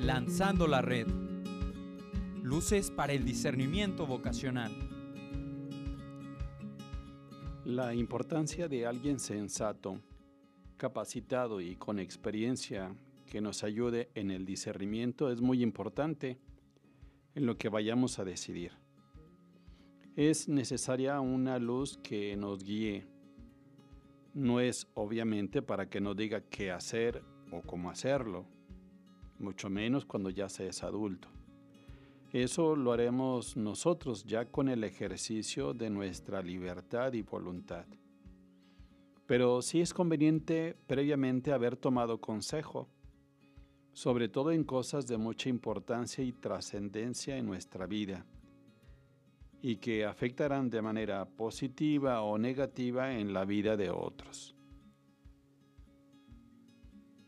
Lanzando la red. Luces para el discernimiento vocacional. La importancia de alguien sensato, capacitado y con experiencia que nos ayude en el discernimiento es muy importante en lo que vayamos a decidir. Es necesaria una luz que nos guíe. No es obviamente para que nos diga qué hacer o cómo hacerlo mucho menos cuando ya se es adulto. Eso lo haremos nosotros ya con el ejercicio de nuestra libertad y voluntad. Pero sí es conveniente previamente haber tomado consejo, sobre todo en cosas de mucha importancia y trascendencia en nuestra vida, y que afectarán de manera positiva o negativa en la vida de otros.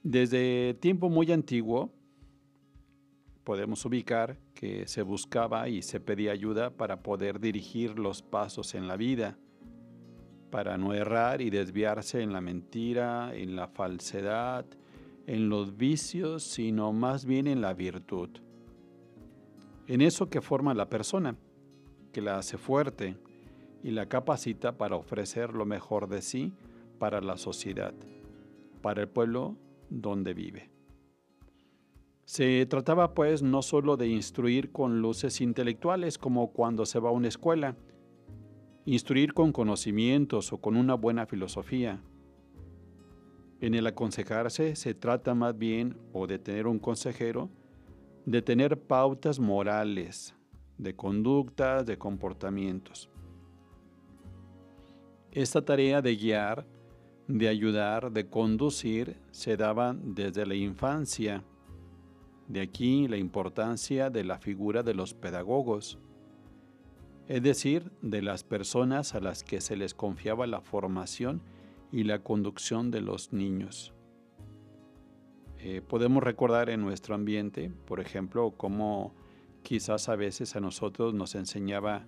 Desde tiempo muy antiguo, podemos ubicar que se buscaba y se pedía ayuda para poder dirigir los pasos en la vida, para no errar y desviarse en la mentira, en la falsedad, en los vicios, sino más bien en la virtud. En eso que forma la persona, que la hace fuerte y la capacita para ofrecer lo mejor de sí para la sociedad, para el pueblo donde vive. Se trataba pues no solo de instruir con luces intelectuales como cuando se va a una escuela, instruir con conocimientos o con una buena filosofía. En el aconsejarse se trata más bien, o de tener un consejero, de tener pautas morales, de conductas, de comportamientos. Esta tarea de guiar, de ayudar, de conducir, se daba desde la infancia de aquí la importancia de la figura de los pedagogos, es decir, de las personas a las que se les confiaba la formación y la conducción de los niños. Eh, podemos recordar en nuestro ambiente, por ejemplo, cómo quizás a veces a nosotros nos enseñaba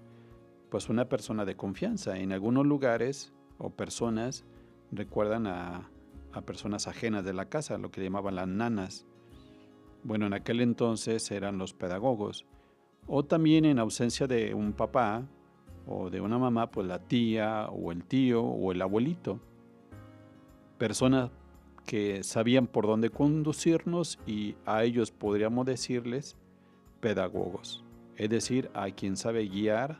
pues una persona de confianza. En algunos lugares o personas recuerdan a, a personas ajenas de la casa, lo que llamaban las nanas. Bueno, en aquel entonces eran los pedagogos. O también en ausencia de un papá o de una mamá, pues la tía o el tío o el abuelito. Personas que sabían por dónde conducirnos y a ellos podríamos decirles pedagogos. Es decir, a quien sabe guiar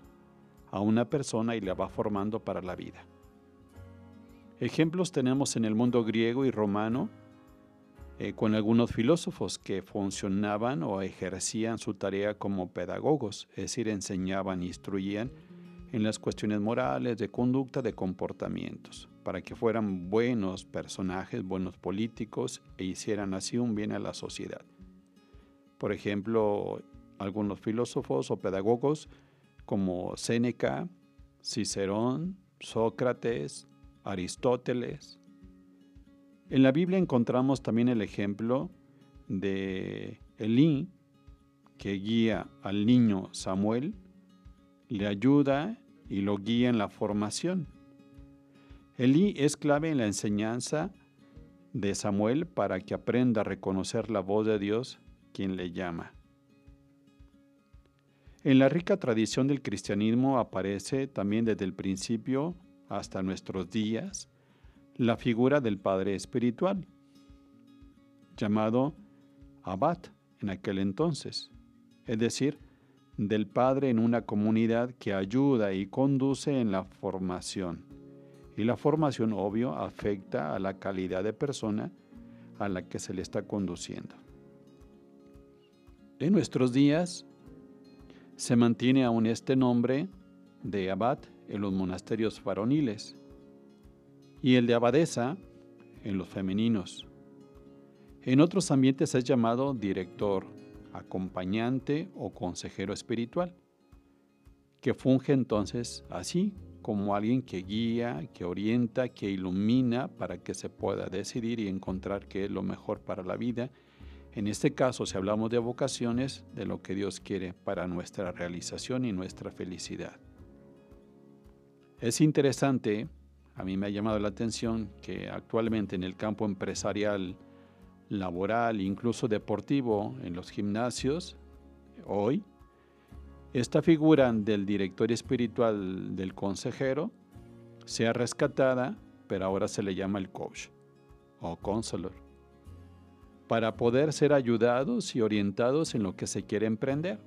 a una persona y la va formando para la vida. Ejemplos tenemos en el mundo griego y romano eh, con algunos filósofos que funcionaban o ejercían su tarea como pedagogos, es decir, enseñaban, instruían en las cuestiones morales, de conducta, de comportamientos, para que fueran buenos personajes, buenos políticos e hicieran así un bien a la sociedad. Por ejemplo, algunos filósofos o pedagogos como Séneca, Cicerón, Sócrates, Aristóteles, en la Biblia encontramos también el ejemplo de Elí, que guía al niño Samuel, le ayuda y lo guía en la formación. Elí es clave en la enseñanza de Samuel para que aprenda a reconocer la voz de Dios quien le llama. En la rica tradición del cristianismo aparece también desde el principio hasta nuestros días la figura del Padre Espiritual, llamado Abad en aquel entonces, es decir, del Padre en una comunidad que ayuda y conduce en la formación. Y la formación, obvio, afecta a la calidad de persona a la que se le está conduciendo. En nuestros días se mantiene aún este nombre de abad en los monasterios varoniles y el de abadesa en los femeninos. En otros ambientes es llamado director, acompañante o consejero espiritual, que funge entonces así como alguien que guía, que orienta, que ilumina para que se pueda decidir y encontrar qué es lo mejor para la vida. En este caso, si hablamos de vocaciones, de lo que Dios quiere para nuestra realización y nuestra felicidad. Es interesante a mí me ha llamado la atención que actualmente en el campo empresarial laboral, incluso deportivo en los gimnasios, hoy, esta figura del director espiritual del consejero sea rescatada, pero ahora se le llama el coach o counselor, para poder ser ayudados y orientados en lo que se quiere emprender.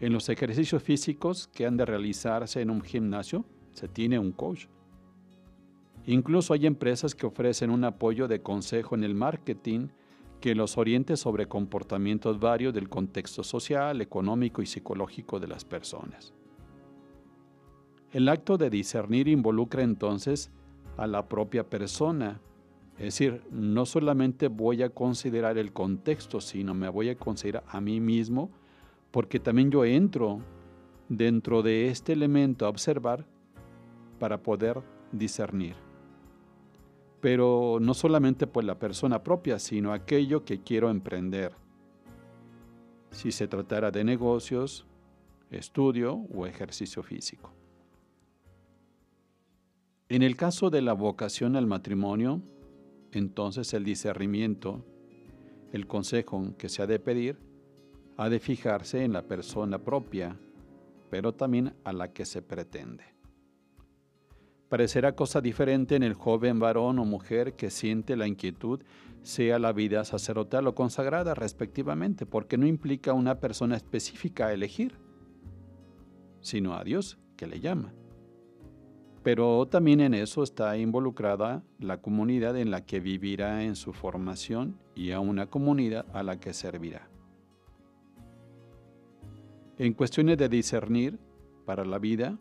En los ejercicios físicos que han de realizarse en un gimnasio, se tiene un coach. Incluso hay empresas que ofrecen un apoyo de consejo en el marketing que los oriente sobre comportamientos varios del contexto social, económico y psicológico de las personas. El acto de discernir involucra entonces a la propia persona, es decir, no solamente voy a considerar el contexto, sino me voy a considerar a mí mismo, porque también yo entro dentro de este elemento a observar para poder discernir pero no solamente por la persona propia, sino aquello que quiero emprender. Si se tratara de negocios, estudio o ejercicio físico. En el caso de la vocación al matrimonio, entonces el discernimiento, el consejo que se ha de pedir, ha de fijarse en la persona propia, pero también a la que se pretende. Parecerá cosa diferente en el joven varón o mujer que siente la inquietud, sea la vida sacerdotal o consagrada respectivamente, porque no implica una persona específica a elegir, sino a Dios que le llama. Pero también en eso está involucrada la comunidad en la que vivirá en su formación y a una comunidad a la que servirá. En cuestiones de discernir para la vida,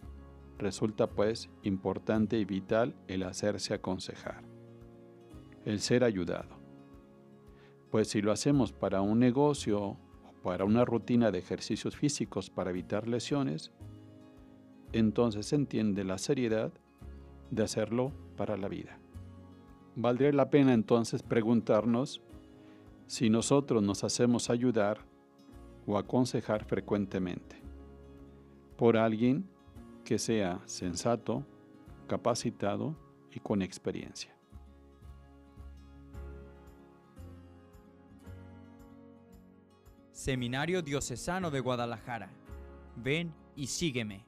Resulta pues importante y vital el hacerse aconsejar, el ser ayudado. Pues si lo hacemos para un negocio o para una rutina de ejercicios físicos para evitar lesiones, entonces se entiende la seriedad de hacerlo para la vida. Valdría la pena entonces preguntarnos si nosotros nos hacemos ayudar o aconsejar frecuentemente por alguien que sea sensato, capacitado y con experiencia. Seminario Diocesano de Guadalajara. Ven y sígueme.